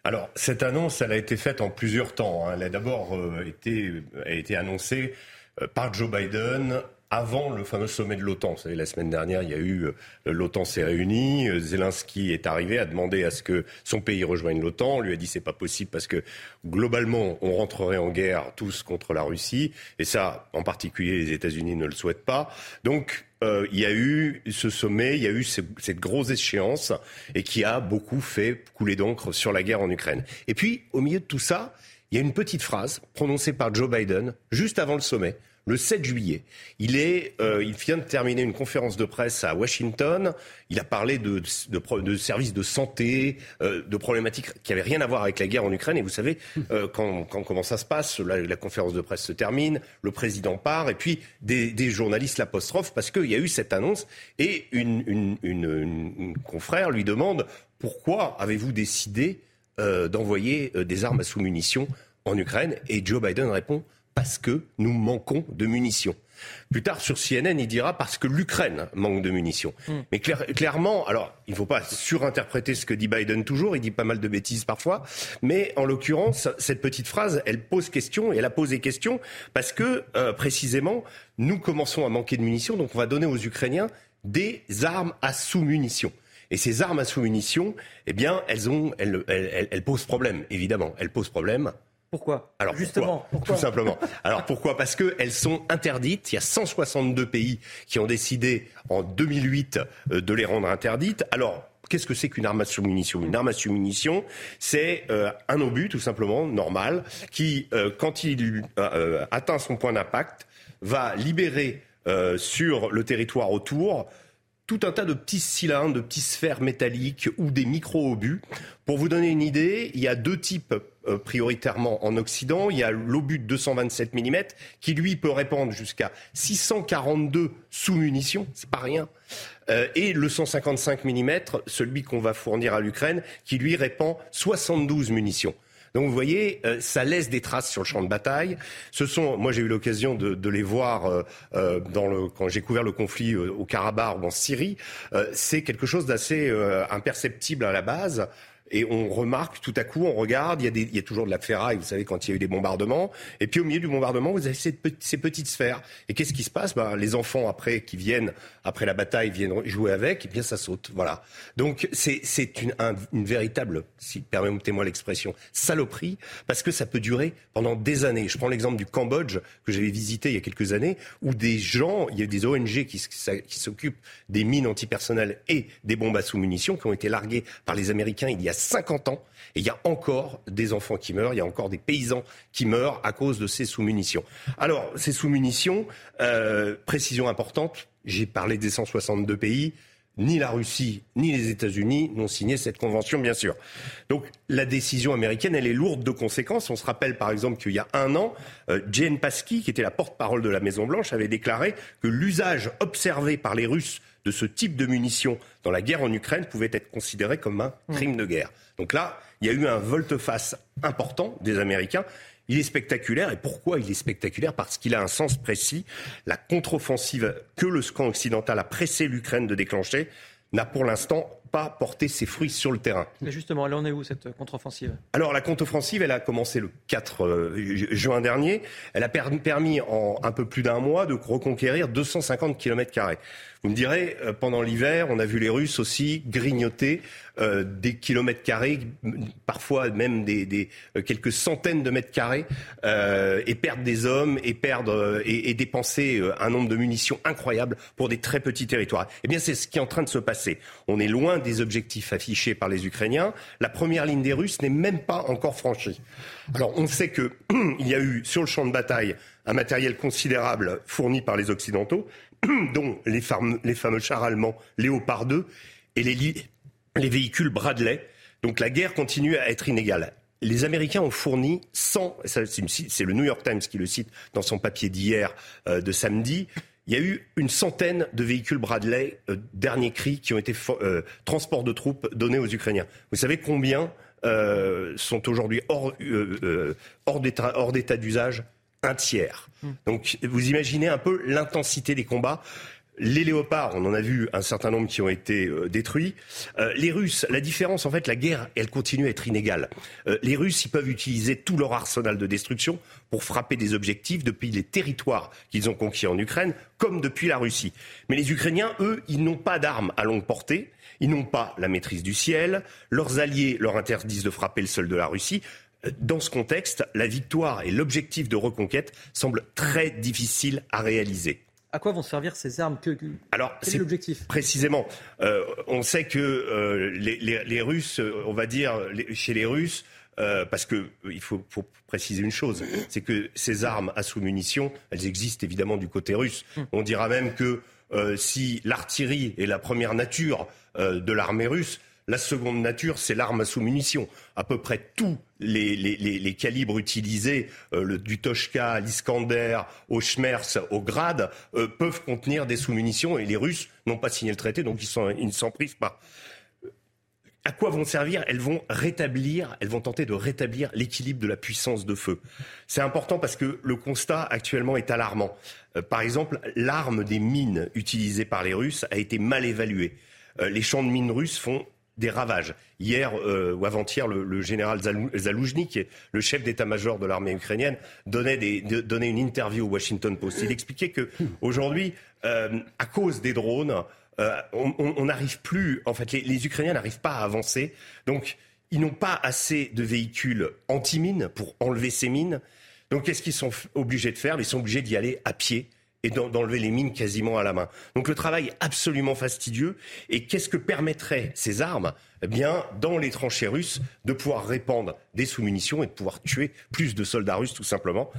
Alors, cette annonce, elle a été faite en plusieurs temps. Hein. Elle a d'abord euh, été, a été annoncée euh, par Joe Biden avant le fameux sommet de l'OTAN. Vous savez, la semaine dernière, il y a eu l'OTAN s'est réuni, Zelensky est arrivé, a demandé à ce que son pays rejoigne l'OTAN. On lui a dit c'est pas possible parce que globalement, on rentrerait en guerre tous contre la Russie, et ça, en particulier, les États-Unis ne le souhaitent pas. Donc, euh, il y a eu ce sommet, il y a eu cette grosse échéance et qui a beaucoup fait couler d'encre sur la guerre en Ukraine. Et puis, au milieu de tout ça, il y a une petite phrase prononcée par Joe Biden juste avant le sommet le 7 juillet. Euh, il vient de terminer une conférence de presse à Washington. Il a parlé de, services de santé, euh, de problématiques qui n'avaient rien à voir avec la guerre en Ukraine. Et vous savez, euh, quand, comment ça se passe, la, conférence de presse se termine, le président part, et puis des, journalistes l'apostrophe parce qu'il y a eu cette annonce. Et une confrère lui demande pourquoi avez-vous décidé d'envoyer des armes à sous-munitions en Ukraine? Et Joe Biden répond parce que nous manquons de munitions. Plus tard sur CNN, il dira parce que l'Ukraine manque de munitions. Hmm. Mais clairement, alors il ne faut pas surinterpréter ce que dit Biden toujours, il dit pas mal de bêtises parfois, mais en l'occurrence, cette petite phrase, elle pose question et elle a posé question parce que euh, précisément, nous commençons à manquer de munitions, donc on va donner aux Ukrainiens des armes à sous-munitions. Et ces armes à sous-munitions, eh bien, elles, ont, elles, elles, elles posent problème, évidemment. Elles posent problème Pourquoi? Alors justement, pourquoi, tout simplement. Alors pourquoi? Parce qu'elles sont interdites. Il y a 162 pays qui ont décidé en 2008 euh, de les rendre interdites. Alors Qu'est-ce que c'est qu'une arme à sous-munition Une arme à sous-munition, c'est euh, un obus tout simplement normal qui, euh, quand il atteint son point d'impact, va libérer sur le territoire autour tout un tas de petits cylindres, de petites sphères métalliques ou des micro-obus. Pour vous donner une idée, il y a deux types euh, prioritairement en Occident. Il y a l'obus de 227 mm qui lui peut répandre jusqu'à 642 sous-munitions, c'est pas rien. Euh, et le 155 mm, celui qu'on va fournir à l'Ukraine, qui lui répand 72 munitions. Donc vous voyez, euh, ça laisse des traces sur le champ de bataille. Ce sont, moi j'ai eu l'occasion de, les voir euh, euh, dans le, quand j'ai couvert le conflit au Karabakh ou en Syrie. c'est quelque chose d'assez imperceptible à la base et on remarque tout à coup, on regarde, il y, a toujours de la ferraille, vous savez, quand il y a eu des bombardements. Et puis au milieu du bombardement, vous avez ces, petites sphères. Et qu'est-ce qui se passe? Ben, Les enfants, après, qui viennent, après la bataille, viennent jouer avec, et bien ça saute. Voilà. Donc c'est une, une véritable, si permettez-moi l'expression, saloperie, parce que ça peut durer pendant des années. Je prends l'exemple du Cambodge, que j'avais visité il y a quelques années, où des gens, il y a des ONG qui, qui s'occupent des mines antipersonnelles et des bombes à sous-munitions qui ont été larguées par les Américains il y a 50 ans. Et il y a encore des enfants qui meurent, il y a encore des paysans qui meurent à cause de ces sous-munitions. Alors, ces sous-munitions, euh, précision importante, j'ai parlé des 162 pays, ni la Russie ni les États-Unis n'ont signé cette convention, bien sûr. Donc la décision américaine, elle est lourde de conséquences. On se rappelle par exemple qu'il y a un an, euh, Jane Paskey, qui était la porte-parole de la Maison-Blanche, avait déclaré que l'usage observé par les Russes de ce type de munitions dans la guerre en Ukraine pouvait être considéré comme un crime de guerre. Donc là, il y a eu un volte-face important des Américains. Il est spectaculaire. Et pourquoi il est spectaculaire? Parce qu'il a un sens précis. La contre-offensive que le camp occidental a pressé l'Ukraine de déclencher n'a pour l'instant pas porté ses fruits sur le terrain. Mais justement, elle en est où cette contre-offensive? Alors la contre-offensive, elle a commencé le 4 euh, juin dernier. Elle a permis en un peu plus d'un mois de reconquérir 250 km vous me direz, euh, pendant l'hiver, on a vu les Russes aussi grignoter euh, des kilomètres carrés, parfois même des, euh, quelques centaines de mètres carrés, et perdre des hommes et perdre et, dépenser un nombre de munitions incroyable pour des très petits territoires. Eh bien, c'est ce qui est en train de se passer. On est loin des objectifs affichés par les Ukrainiens. La première ligne des Russes n'est même pas encore franchie. Alors, on sait que il y a eu sur le champ de bataille un matériel considérable fourni par les Occidentaux, dont les, fameux, chars allemands Léopard 2 et les, véhicules Bradley. Donc la guerre continue à être inégale. Les Américains ont fourni 100, c'est le New York Times qui le cite dans son papier d'hier, euh, de samedi, il y a eu une centaine de véhicules Bradley, euh, dernier cri, qui ont été euh, transports de troupes donnés aux Ukrainiens. Vous savez combien sont aujourd'hui hors, hors d'état d'usage? Un tiers. Donc vous imaginez un peu l'intensité des combats. Les léopards, on en a vu un certain nombre qui ont été euh, détruits. Euh, les Russes, la différence, en fait, la guerre, elle continue à être inégale. Euh, les Russes, ils peuvent utiliser tout leur arsenal de destruction pour frapper des objectifs depuis les territoires qu'ils ont conquis en Ukraine, comme depuis la Russie. Mais les Ukrainiens, eux, ils n'ont pas d'armes à longue portée. Ils n'ont pas la maîtrise du ciel. Leurs alliés leur interdisent de frapper le sol de la Russie dans ce contexte, la victoire et l'objectif de reconquête semblent très difficiles à réaliser. À quoi vont servir ces armes que, Alors, c'est l'objectif Précisément, euh, on sait que euh, les, Russes, on va dire, chez les Russes, euh, parce qu'il faut, faut, préciser une chose, c'est que ces armes à sous-munitions, elles existent évidemment du côté russe. Hum. On dira même que si l'artillerie est la première nature de l'armée russe, la seconde nature, c'est l'arme à sous-munitions. À peu près tous les, calibres utilisés, euh, du Toshka, l'Iskander, au Schmerz, au Grad, euh, peuvent contenir des sous-munitions et les Russes n'ont pas signé le traité, donc ils, ne s'en privent pas. À quoi vont servir? Elles vont rétablir, elles vont tenter de rétablir l'équilibre de la puissance de feu. C'est important parce que le constat actuellement est alarmant. Euh, par exemple, l'arme des mines utilisées par les Russes a été mal évaluée. les champs de mines russes font des ravages. Hier euh, ou avant-hier, le, général Zaloujny, qui est le chef d'état-major de l'armée ukrainienne, donnait, une interview au Washington Post. Il expliquait que aujourd'hui, euh, à cause des drones, euh, on n'arrive plus, en fait, les, Ukrainiens n'arrivent pas à avancer. Donc, ils n'ont pas assez de véhicules anti-mines pour enlever ces mines. Donc qu'est-ce qu'ils sont obligés de faire? Ils sont obligés d'y aller à pied et d'enlever les mines quasiment à la main. Donc le travail est absolument fastidieux. Et qu'est-ce que permettraient ces armes? Eh bien, dans les tranchées russes, de pouvoir répandre des sous-munitions et de pouvoir tuer plus de soldats russes, tout simplement.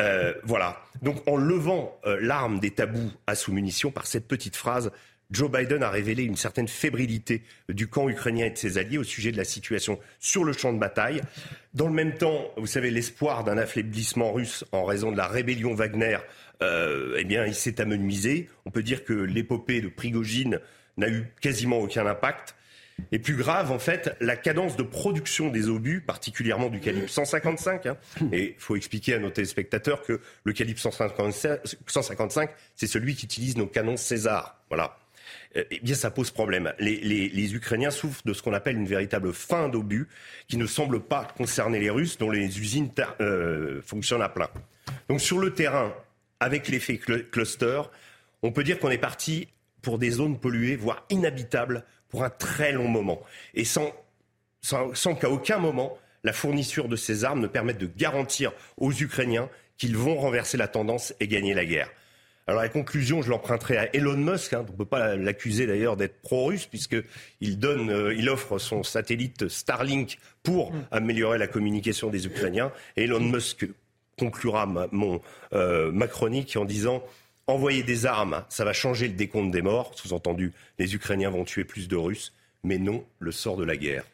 Euh, voilà. Donc en levant euh, l'arme des tabous à sous-munitions par cette petite phrase, Joe Biden a révélé une certaine fébrilité du camp ukrainien et de ses alliés au sujet de la situation sur le champ de bataille. Dans le même temps, vous savez, l'espoir d'un affaiblissement russe en raison de la rébellion Wagner, euh, eh bien, il s'est amenuisé. On peut dire que l'épopée de Prigogine n'a eu quasiment aucun impact. Et plus grave, en fait, la cadence de production des obus, particulièrement du calibre 155. Hein. et il faut expliquer à nos téléspectateurs que le calibre 155, c'est celui qui utilise nos canons César. Voilà. Euh, eh bien, ça pose problème. Les, Ukrainiens souffrent de ce qu'on appelle une véritable fin d'obus qui ne semble pas concerner les Russes, dont les usines euh, fonctionnent à plein. Donc, sur le terrain, avec l'effet cluster, on peut dire qu'on est parti pour des zones polluées, voire inhabitables, pour un très long moment. Et sans, sans qu'à aucun moment, la fourniture de ces armes ne permette de garantir aux Ukrainiens qu'ils vont renverser la tendance et gagner la guerre. Alors la conclusion, je l'emprunterai à Elon Musk. Hein, on ne peut pas l'accuser d'ailleurs d'être pro-russe puisqu'il donne, euh, il offre son satellite Starlink pour mm. améliorer la communication des Ukrainiens. Elon Musk conclura ma, mon, euh, chronique en disant envoyer des armes, ça va changer le décompte des morts. Sous-entendu, les Ukrainiens vont tuer plus de Russes, mais non le sort de la guerre.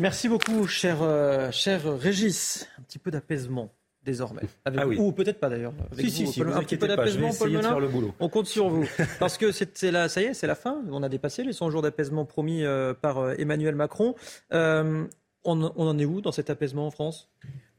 Merci beaucoup, cher, euh, cher Régis. Un petit peu d'apaisement désormais. ah oui. Ou peut-être pas d'ailleurs. Si, si, si, un petit peu d'apaisement, Paul Melun. Le boulot. On compte sur vous. Parce que c'est là, ça y est, c'est la fin. On a dépassé les 100 jours d'apaisement promis euh, par euh, Emmanuel Macron. Euh, on, en est où dans cet apaisement en France?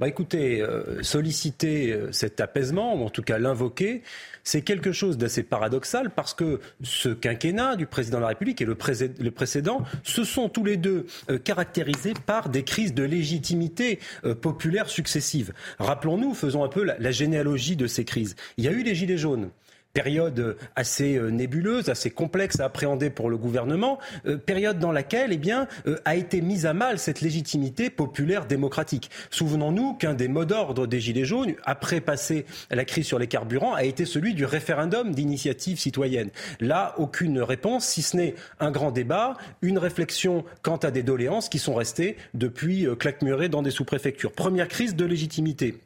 Bah écoutez, solliciter cet apaisement, ou en tout cas l'invoquer, c'est quelque chose d'assez paradoxal parce que ce quinquennat du président de la République et le, précédent se sont tous les deux euh, caractérisés par des crises de légitimité euh, populaire successives. Rappelons-nous, faisons un peu la généalogie de ces crises. Il y a eu les Gilets jaunes période assez euh, nébuleuse, assez complexe à appréhender pour le gouvernement, euh, période dans laquelle eh bien, euh, a été mise à mal cette légitimité populaire démocratique. Souvenons-nous qu'un des mots d'ordre des Gilets jaunes, après passer la crise sur les carburants, a été celui du référendum d'initiative citoyenne. Là, aucune réponse, si ce n'est un grand débat, une réflexion quant à des doléances qui sont restées depuis claquemurées dans des sous-préfectures. Première crise de légitimité.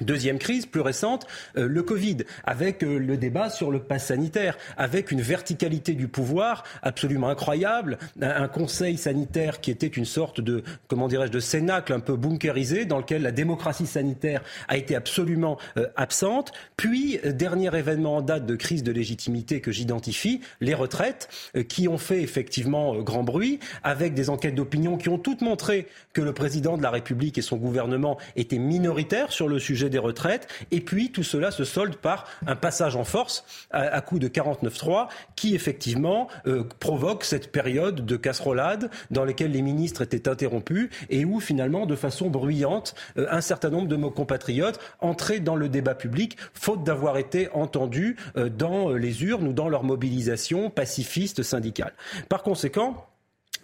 Deuxième crise, plus récente, euh, le Covid, avec euh, le débat sur le pass sanitaire, avec une verticalité du pouvoir absolument incroyable, un, conseil sanitaire qui était une sorte de, comment dirais-je, de cénacle un peu bunkerisé, dans lequel la démocratie sanitaire a été absolument euh, absente. Puis, dernier événement en date de crise de légitimité que j'identifie, les retraites, qui ont fait effectivement grand bruit, avec des enquêtes d'opinion qui ont toutes montré que le président de la République et son gouvernement étaient minoritaires sur le sujet des retraites. Et puis tout cela se solde par un passage en force à, coup de 49-3 qui effectivement euh, provoque cette période de casserolade dans laquelle les ministres étaient interrompus et où finalement de façon bruyante euh, un certain nombre de nos compatriotes entraient dans le débat public faute d'avoir été entendus euh, dans les urnes ou dans leur mobilisation pacifiste syndicale. Par conséquent,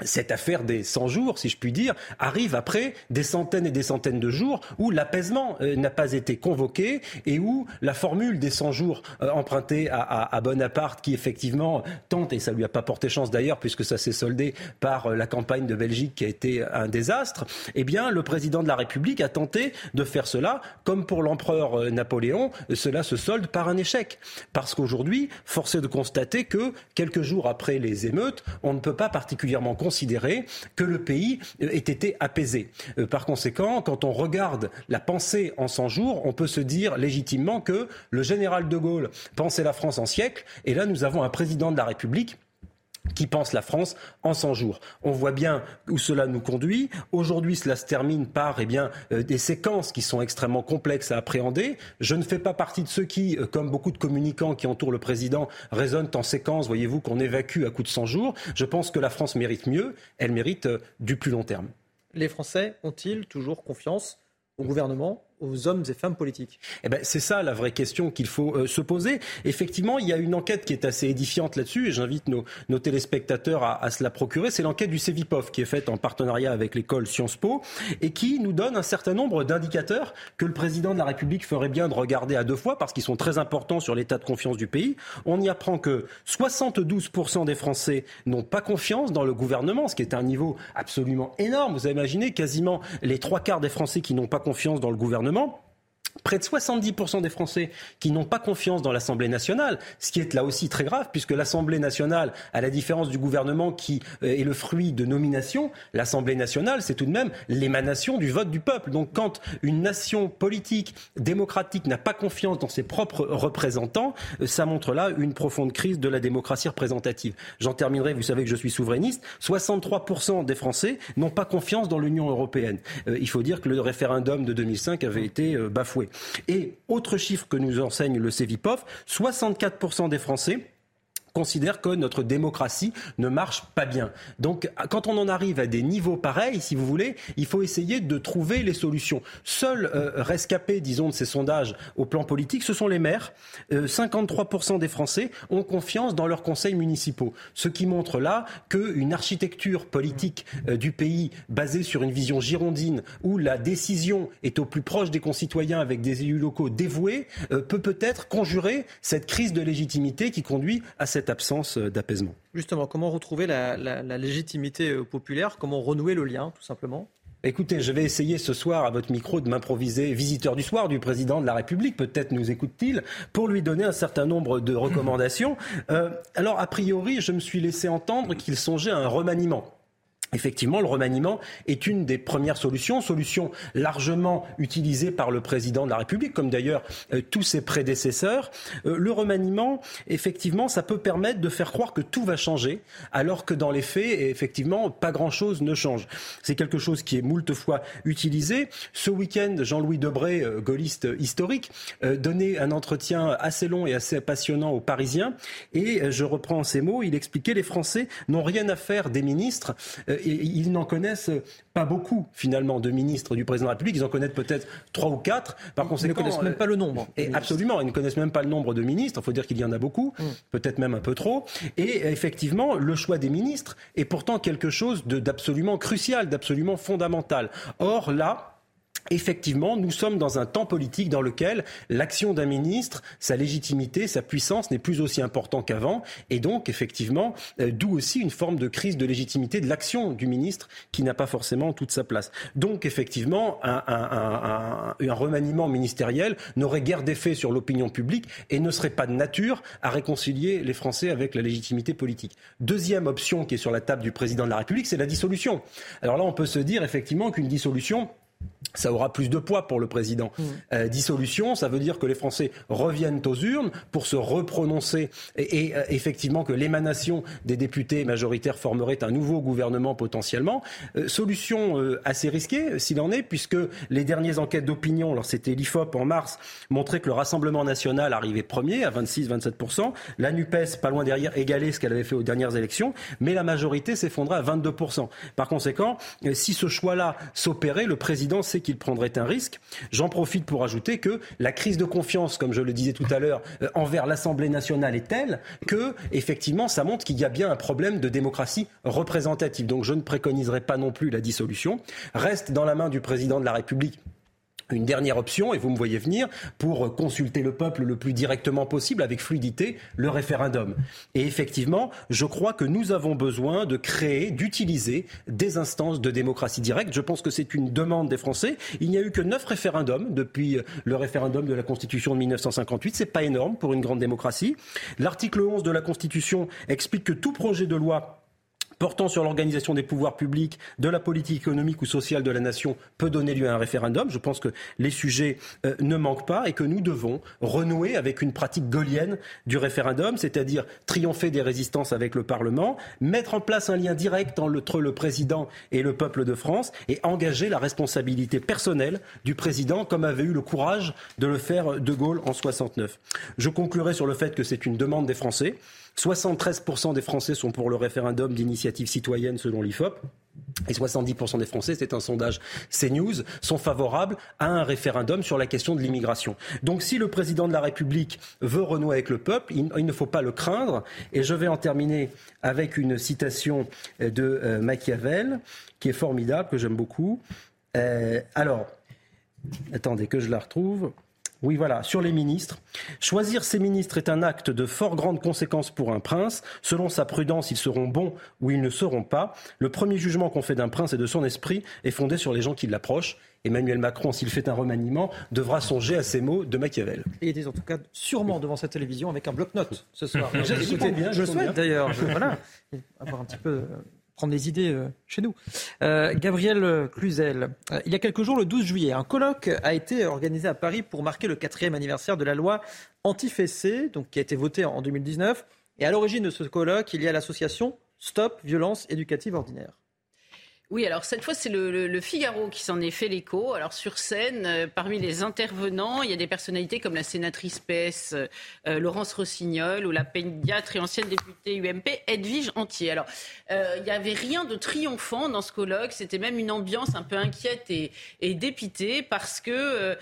cette affaire des 100 jours, si je puis dire, arrive après des centaines et des centaines de jours où l'apaisement euh, n'a pas été convoqué et où la formule des 100 jours euh, empruntée à, Bonaparte, qui effectivement tente, et ça lui a pas porté chance d'ailleurs, puisque ça s'est soldé par euh, la campagne de Belgique qui a été un désastre, eh bien, le président de la République a tenté de faire cela, comme pour l'empereur Napoléon, cela se solde par un échec. Parce qu'aujourd'hui, force est de constater que, quelques jours après les émeutes, on ne peut pas particulièrement considérer que le pays ait été apaisé. Euh, par conséquent, quand on regarde la pensée en 100 jours, on peut se dire légitimement que le général de Gaulle pensait la France en siècle, et là nous avons un président de la République qui pense la France en 100 jours. On voit bien où cela nous conduit. Aujourd'hui, cela se termine par eh bien, euh, des séquences qui sont extrêmement complexes à appréhender. Je ne fais pas partie de ceux qui, euh, comme beaucoup de communicants qui entourent le président, raisonnent en séquences, voyez-vous, qu'on évacue à coup de 100 jours. Je pense que la France mérite mieux. Elle mérite euh, du plus long terme. Les Français ont-ils toujours confiance au gouvernement, aux hommes et femmes politiques eh ben, C'est ça la vraie question qu'il faut euh, se poser. Effectivement, il y a une enquête qui est assez édifiante là-dessus et j'invite nos, téléspectateurs à, à, se la procurer. C'est l'enquête du CEVIPOF qui est faite en partenariat avec l'école Sciences Po et qui nous donne un certain nombre d'indicateurs que le président de la République ferait bien de regarder à deux fois parce qu'ils sont très importants sur l'état de confiance du pays. On y apprend que 72% des Français n'ont pas confiance dans le gouvernement, ce qui est un niveau absolument énorme. Vous imaginez quasiment les trois quarts des Français qui n'ont pas confiance dans le gouvernement gouvernement près de 70% des Français qui n'ont pas confiance dans l'Assemblée nationale, ce qui est là aussi très grave, puisque l'Assemblée nationale, à la différence du gouvernement qui euh, est le fruit de nominations, l'Assemblée nationale, c'est tout de même l'émanation du vote du peuple. Donc quand une nation politique, démocratique, n'a pas confiance dans ses propres représentants, euh, ça montre là une profonde crise de la démocratie représentative. J'en terminerai, vous savez que je suis souverainiste, 63% des Français n'ont pas confiance dans l'Union européenne. Euh, il faut dire que le référendum de 2005 avait été bafoué. Et autre chiffre que nous enseigne le CEVIPOF, 64% des Français considère que notre démocratie ne marche pas bien. Donc, quand on en arrive à des niveaux pareils, si vous voulez, il faut essayer de trouver les solutions. Seuls euh, rescapés, disons, de ces sondages au plan politique, ce sont les maires. 53% euh, des Français ont confiance dans leurs conseils municipaux. Ce qui montre là qu'une architecture politique euh, du pays basée sur une vision girondine, où la décision est au plus proche des concitoyens avec des élus locaux dévoués, peut peut-être conjurer cette crise de légitimité qui conduit à cette absence euh, d'apaisement. Justement, comment retrouver la, légitimité euh, populaire? Comment renouer le lien, tout simplement? Écoutez, je vais essayer ce soir à votre micro de m'improviser visiteur du soir du président de la République. Peut-être nous écoute-t-il pour lui donner un certain nombre de recommandations. Euh, alors, a priori, je me suis laissé entendre qu'il songeait à un remaniement. Effectivement, le remaniement est une des premières solutions, solution largement utilisée par le président de la République, comme d'ailleurs euh, tous ses prédécesseurs. Euh, le remaniement, effectivement, ça peut permettre de faire croire que tout va changer, alors que dans les faits, effectivement, pas grand-chose ne change. C'est quelque chose qui est moult fois utilisé. Ce week-end, Jean-Louis Debré, euh, gaulliste historique, donnait un entretien assez long et assez passionnant aux Parisiens, et je reprends ces mots, il expliquait les Français n'ont rien à faire des ministres ils n'en connaissent pas beaucoup finalement de ministres du président de la République. Ils en connaissent peut-être trois ou quatre. Par conséquent, ils ne connaissent même pas le nombre. Et absolument, ils ne connaissent même pas le nombre de ministres. Il faut dire qu'il y en a beaucoup, mm. peut-être même un peu trop. Et effectivement, le choix des ministres est pourtant quelque chose d'absolument crucial, d'absolument fondamental. Or là, Effectivement, nous sommes dans un temps politique dans lequel l'action d'un ministre, sa légitimité, sa puissance n'est plus aussi important qu'avant. Et donc, effectivement, euh, d'où aussi une forme de crise de légitimité de l'action du ministre qui n'a pas forcément toute sa place. Donc, effectivement, un, un remaniement ministériel n'aurait guère d'effet sur l'opinion publique et ne serait pas de nature à réconcilier les Français avec la légitimité politique. Deuxième option qui est sur la table du président de la République, c'est la dissolution. Alors là, on peut se dire effectivement qu'une dissolution ça aura plus de poids pour le président. Mmh. Euh, dissolution, ça veut dire que les Français reviennent aux urnes pour se reprononcer et, et euh, effectivement que l'émanation des députés majoritaires formerait un nouveau gouvernement potentiellement. Euh, solution assez risquée s'il en est, puisque les dernières enquêtes d'opinion, alors c'était l'IFOP en mars, montraient que le Rassemblement national arrivait premier à 26-27%, la NUPES pas loin derrière égalait ce qu'elle avait fait aux dernières élections, mais la majorité s'effondrait à 22%. Par conséquent, si ce choix-là s'opérait, le président sait qu'il prendrait un risque. J'en profite pour ajouter que la crise de confiance, comme je le disais tout à l'heure, euh, envers l'Assemblée nationale est telle que, effectivement, ça montre qu'il y a bien un problème de démocratie représentative. Donc je ne préconiserai pas non plus la dissolution. Reste dans la main du président de la République une dernière option, et vous me voyez venir, pour consulter le peuple le plus directement possible, avec fluidité, le référendum. Et effectivement, je crois que nous avons besoin de créer, d'utiliser des instances de démocratie directe. Je pense que c'est une demande des Français. Il n'y a eu que neuf référendums depuis le référendum de la Constitution de 1958. C'est pas énorme pour une grande démocratie. L'article 11 de la Constitution explique que tout projet de loi portant sur l'organisation des pouvoirs publics, de la politique économique ou sociale de la nation peut donner lieu à un référendum. Je pense que les sujets euh, ne manquent pas et que nous devons renouer avec une pratique gaulienne du référendum, c'est-à-dire triompher des résistances avec le Parlement, mettre en place un lien direct entre le président et le peuple de France et engager la responsabilité personnelle du président comme avait eu le courage de le faire De Gaulle en 69. Je conclurai sur le fait que c'est une demande des Français. 73% des Français sont pour le référendum d'initiative citoyenne selon l'IFOP. et 70% des Français, c'est un sondage CNews, sont favorables à un référendum sur la question de l'immigration. Donc si le président de la République veut renouer avec le peuple, il, ne faut pas le craindre. Et je vais en terminer avec une citation de euh, Machiavel, qui est formidable, que j'aime beaucoup. Euh, alors, attendez que je la retrouve. Oui, voilà, sur les ministres. Choisir ses ministres est un acte de fort grande conséquence pour un prince. Selon sa prudence, ils seront bons ou ils ne seront pas. Le premier jugement qu'on fait d'un prince et de son esprit est fondé sur les gens qui l'approchent. Emmanuel Macron, s'il fait un remaniement, devra songer à ces mots de Machiavel. Et il est en tout cas sûrement devant sa télévision avec un bloc-notes ce soir. bien, je, souhaite d'ailleurs. Voilà, avoir un petit peu euh, prendre les idées euh, chez nous. Euh, Gabriel Cluzel, euh, il y a quelques jours, le 12 juillet, un colloque a été organisé à Paris pour marquer le quatrième anniversaire de la loi anti-fessée, donc qui a été votée en 2019. Et à l'origine de ce colloque, il y a l'association Stop Violence Éducative Ordinaire. Oui, alors cette fois, c'est le, Figaro qui s'en est fait l'écho. Alors sur scène, euh, parmi les intervenants, il y a des personnalités comme la sénatrice PS euh, Laurence Rossignol ou la pédiatre et ancienne députée UMP Edwige Antier. Alors, euh, il n'y avait rien de triomphant dans ce colloque. C'était même une ambiance un peu inquiète et, et dépitée parce que,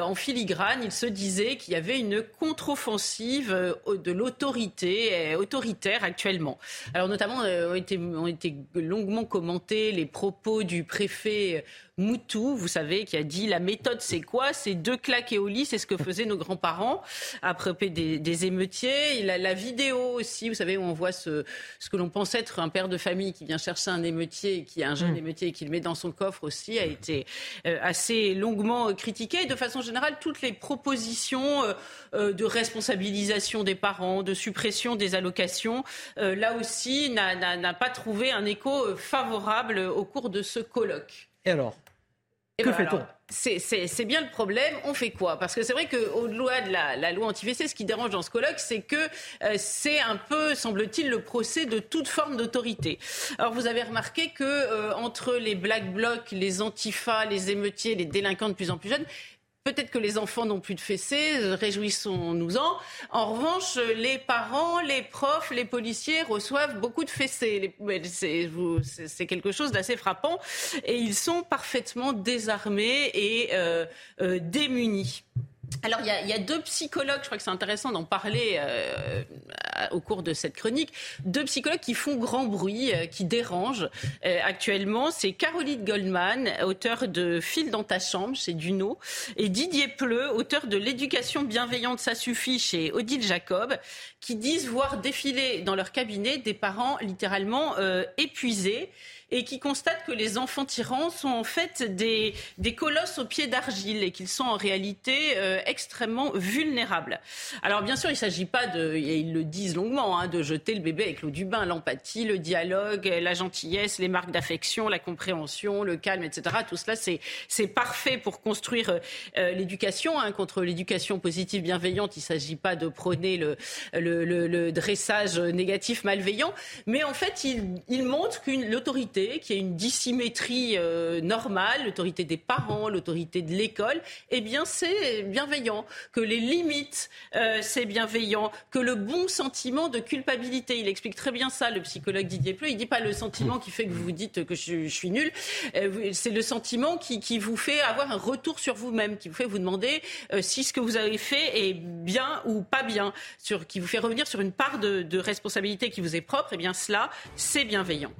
en filigrane, il se disait qu'il y avait une contre-offensive de l'autorité autoritaire actuellement. Alors notamment, ont été, ont été longuement commentés les propos du préfet Moutou, vous savez, qui a dit la méthode c'est quoi? C'est deux claques et au lit, c'est ce que faisaient nos grands-parents après des, des émeutiers. Il a la vidéo aussi, vous savez, où on voit ce, ce que l'on pense être un père de famille qui vient chercher un émeutier, qui a un jeune mm. émeutier et qui le met dans son coffre aussi, a été euh, assez longuement critiqué. Et de façon générale, toutes les propositions euh, euh, de responsabilisation des parents, de suppression des allocations, là aussi, n'a pas trouvé un écho favorable au cours de ce colloque. Et alors que ben fait-on c'est bien le problème. On fait quoi? Parce que c'est vrai qu'au-delà de la, loi anti-VC, ce qui dérange dans ce colloque, c'est que euh, c'est un peu, semble-t-il, le procès de toute forme d'autorité. Alors vous avez remarqué que euh, entre les black blocs, les antifas, les émeutiers, les délinquants de plus en plus jeunes, Peut-être que les enfants n'ont plus de fessées, euh, réjouissons-nous-en. En revanche, les parents, les profs, les policiers reçoivent beaucoup de fessées. C'est quelque chose d'assez frappant. Et ils sont parfaitement désarmés et euh, euh, démunis. Alors, il y, a, deux psychologues, je crois que c'est intéressant d'en parler euh, au cours de cette chronique, deux psychologues qui font grand bruit, euh, qui dérangent euh, actuellement. C'est Caroline Goldman, auteur de Fil dans ta chambre chez Duno, et Didier Pleu, auteur de L'éducation bienveillante, ça suffit chez Odile Jacob, qui disent voir défiler dans leur cabinet des parents littéralement épuisés et qui constate que les enfants tyrans sont en fait des, des colosses aux pieds d'argile et qu'ils sont en réalité euh, extrêmement vulnérables. Alors bien sûr, il ne s'agit pas de, et ils le disent longuement, hein, de jeter le bébé avec l'eau du bain, l'empathie, le dialogue, la gentillesse, les marques d'affection, la compréhension, le calme, etc. Tout cela, c'est parfait pour construire euh, l'éducation. Hein, contre l'éducation positive bienveillante, il ne s'agit pas de prôner le, le, dressage négatif malveillant, mais en fait, il, il montre qu'une l'autorité qu'il y ait une dissymétrie euh, normale, l'autorité des parents, l'autorité de l'école, eh bien c'est bienveillant. Que les limites, euh, c'est bienveillant. Que le bon sentiment de culpabilité, il explique très bien ça, le psychologue Didier Pleu. Il dit pas le sentiment qui fait que vous vous dites que je, suis nul, euh, c'est le sentiment qui, vous fait avoir un retour sur vous-même, qui vous fait vous demander si ce que vous avez fait est bien ou pas bien, qui vous fait revenir sur une part de, de responsabilité qui vous est propre. Eh bien cela, c'est bienveillant.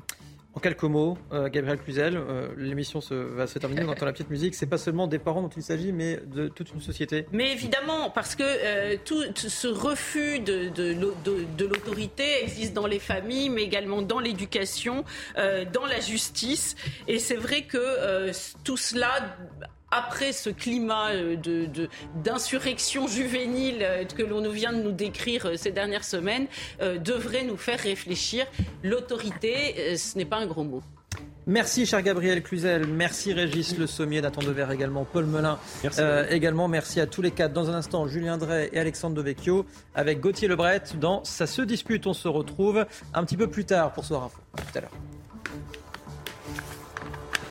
En quelques mots, euh, Gabriel Cluzel, euh, l'émission va se terminer, on entend la petite musique. C'est pas seulement des parents dont il s'agit, mais de toute une société. Mais évidemment, parce que euh, tout ce refus de, de l'autorité existe dans les familles, mais également dans l'éducation, dans la justice. Et c'est vrai que tout cela après ce climat euh, d'insurrection juvénile euh, que l'on vient de nous décrire euh, ces dernières semaines, devrait nous faire réfléchir. L'autorité, ce n'est pas un gros mot. Merci, cher Gabriel Cluzel. Merci, Régis Le Sommier, Nathan Dever également, Paul Melun également. Merci à tous les quatre. Dans un instant, Julien Drey et Alexandre Devecchio avec Gauthier Lebret dans Ça se dispute. On se retrouve un petit peu plus tard pour Soir Info. À tout à l'heure.